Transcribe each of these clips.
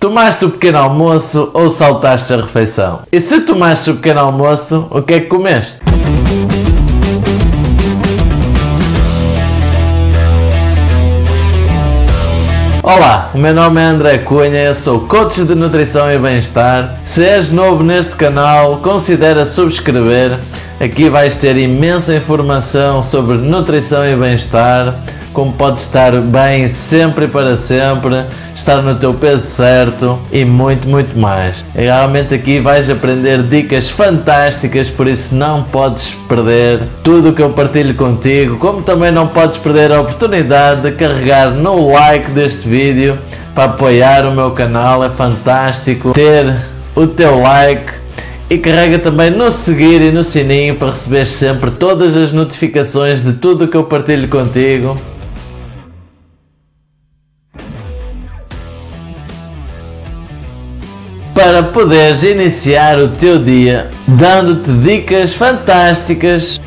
Tomaste o pequeno almoço ou saltaste a refeição? E se tomaste o pequeno almoço, o que é que comeste? Olá, o meu nome é André Cunha, eu sou coach de nutrição e bem-estar. Se és novo neste canal, considera subscrever. Aqui vais ter imensa informação sobre nutrição e bem-estar como podes estar bem sempre e para sempre, estar no teu peso certo e muito, muito mais. E realmente aqui vais aprender dicas fantásticas, por isso não podes perder tudo o que eu partilho contigo, como também não podes perder a oportunidade de carregar no like deste vídeo para apoiar o meu canal, é fantástico ter o teu like e carrega também no seguir e no sininho para receber sempre todas as notificações de tudo o que eu partilho contigo. Para poderes iniciar o teu dia dando-te dicas fantásticas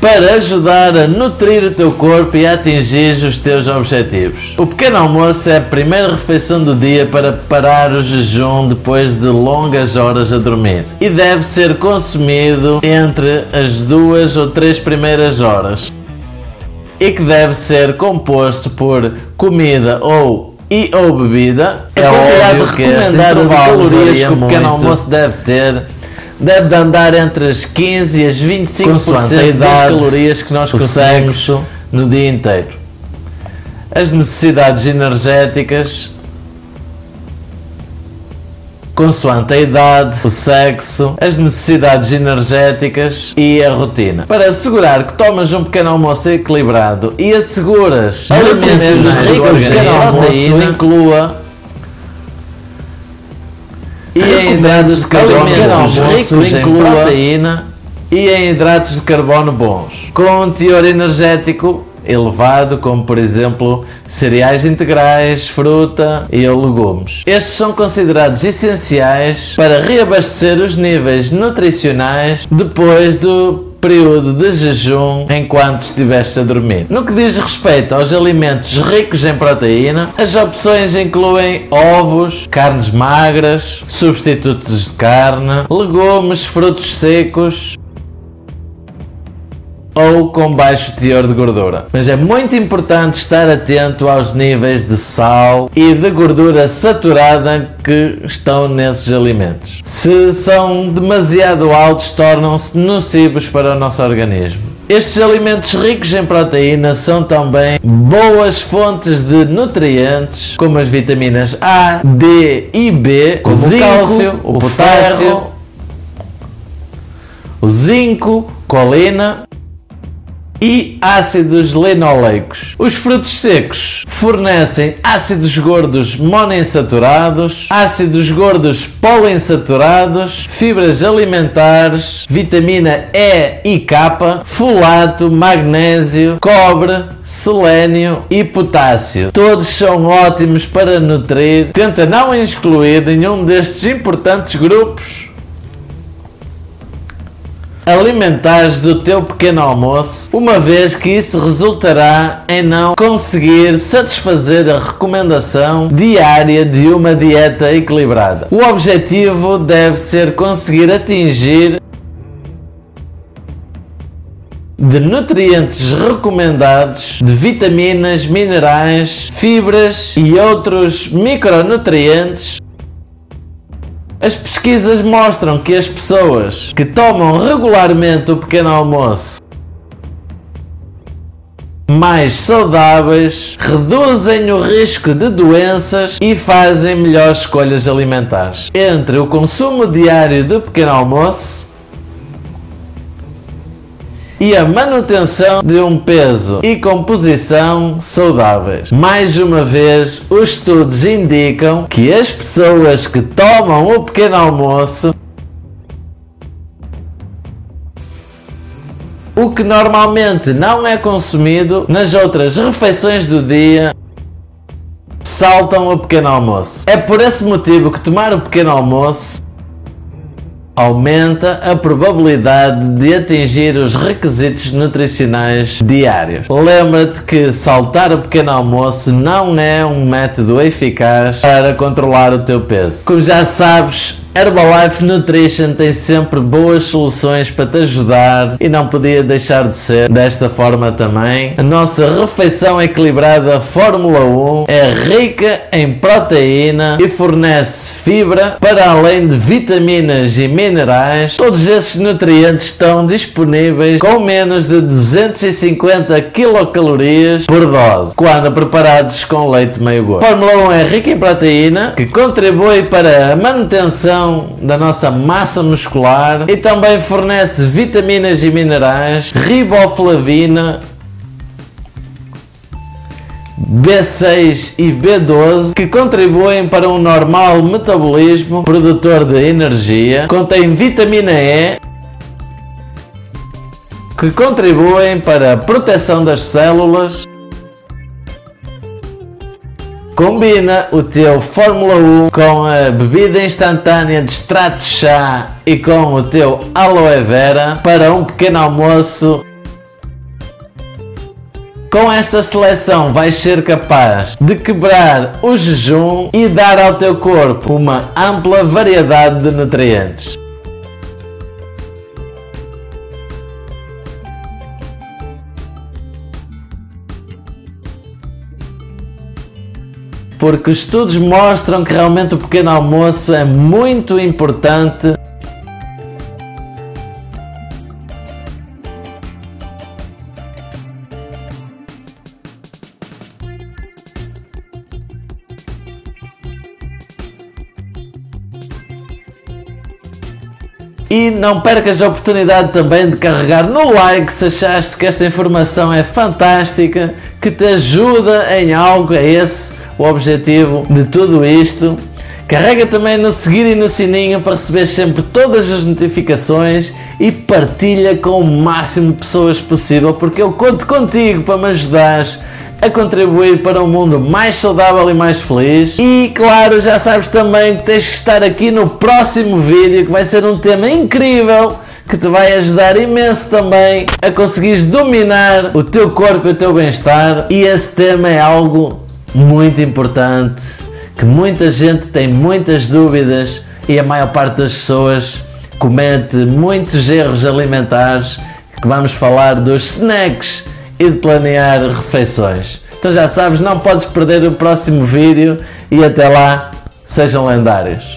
para ajudar a nutrir o teu corpo e a atingir os teus objetivos. O pequeno almoço é a primeira refeição do dia para parar o jejum depois de longas horas a dormir e deve ser consumido entre as duas ou três primeiras horas e que deve ser composto por comida ou e ou bebida, é a quantidade recomendada de calorias que o pequeno almoço deve ter. Deve de andar entre as 15 e as 25% das calorias que nós consumimos no dia inteiro. As necessidades energéticas consoante a idade, o sexo, as necessidades energéticas e a rotina. Para assegurar que tomas um pequeno almoço equilibrado e asseguras alimentos ricos em proteína, inclua e em hidratos de carbono ricos em proteína e em hidratos de carbono bons, com um teor energético elevado, como por exemplo cereais integrais, fruta e legumes. Estes são considerados essenciais para reabastecer os níveis nutricionais depois do período de jejum enquanto estiveste a dormir. No que diz respeito aos alimentos ricos em proteína, as opções incluem ovos, carnes magras, substitutos de carne, legumes, frutos secos, ou com baixo teor de gordura. Mas é muito importante estar atento aos níveis de sal e de gordura saturada que estão nesses alimentos. Se são demasiado altos, tornam-se nocivos para o nosso organismo. Estes alimentos ricos em proteína são também boas fontes de nutrientes, como as vitaminas A, D e B, como o cálcio, o potássio, o zinco, colina e ácidos linoleicos. Os frutos secos fornecem ácidos gordos monoinsaturados, ácidos gordos poliinsaturados, fibras alimentares, vitamina E e K, folato, magnésio, cobre, selênio e potássio. Todos são ótimos para nutrir. Tenta não excluir nenhum destes importantes grupos alimentares do teu pequeno almoço, uma vez que isso resultará em não conseguir satisfazer a recomendação diária de uma dieta equilibrada. O objetivo deve ser conseguir atingir de nutrientes recomendados, de vitaminas, minerais, fibras e outros micronutrientes as pesquisas mostram que as pessoas que tomam regularmente o pequeno almoço mais saudáveis reduzem o risco de doenças e fazem melhores escolhas alimentares. Entre o consumo diário do pequeno almoço e a manutenção de um peso e composição saudáveis. Mais uma vez, os estudos indicam que as pessoas que tomam o pequeno almoço o que normalmente não é consumido nas outras refeições do dia saltam o pequeno almoço. É por esse motivo que tomar o pequeno almoço aumenta a probabilidade de atingir os requisitos nutricionais diários. Lembra-te que saltar o pequeno almoço não é um método eficaz para controlar o teu peso. Como já sabes, Herbalife Nutrition tem sempre boas soluções para te ajudar e não podia deixar de ser desta forma também. A nossa refeição equilibrada Fórmula 1 é rica em proteína e fornece fibra para além de vitaminas e minerais. Todos esses nutrientes estão disponíveis com menos de 250 quilocalorias por dose, quando preparados com leite meio gordo. Fórmula 1 é rica em proteína que contribui para a manutenção da nossa massa muscular e também fornece vitaminas e minerais, riboflavina, B6 e B12 que contribuem para um normal metabolismo produtor de energia, contém vitamina E que contribuem para a proteção das células Combina o teu Fórmula 1 com a bebida instantânea de extrato de chá e com o teu aloe vera para um pequeno almoço. Com esta seleção vais ser capaz de quebrar o jejum e dar ao teu corpo uma ampla variedade de nutrientes. Porque estudos mostram que realmente o pequeno almoço é muito importante. E não percas a oportunidade também de carregar no like se achaste que esta informação é fantástica, que te ajuda em algo, é esse o objetivo de tudo isto. Carrega também no seguir e no sininho para receber sempre todas as notificações e partilha com o máximo de pessoas possível, porque eu conto contigo para me ajudares a contribuir para um mundo mais saudável e mais feliz. E claro, já sabes também que tens que estar aqui no próximo vídeo, que vai ser um tema incrível que te vai ajudar imenso também a conseguires dominar o teu corpo e o teu bem-estar. E esse tema é algo muito importante que muita gente tem muitas dúvidas e a maior parte das pessoas comete muitos erros alimentares que vamos falar dos snacks e de planear refeições. Então já sabes, não podes perder o próximo vídeo e até lá, sejam lendários.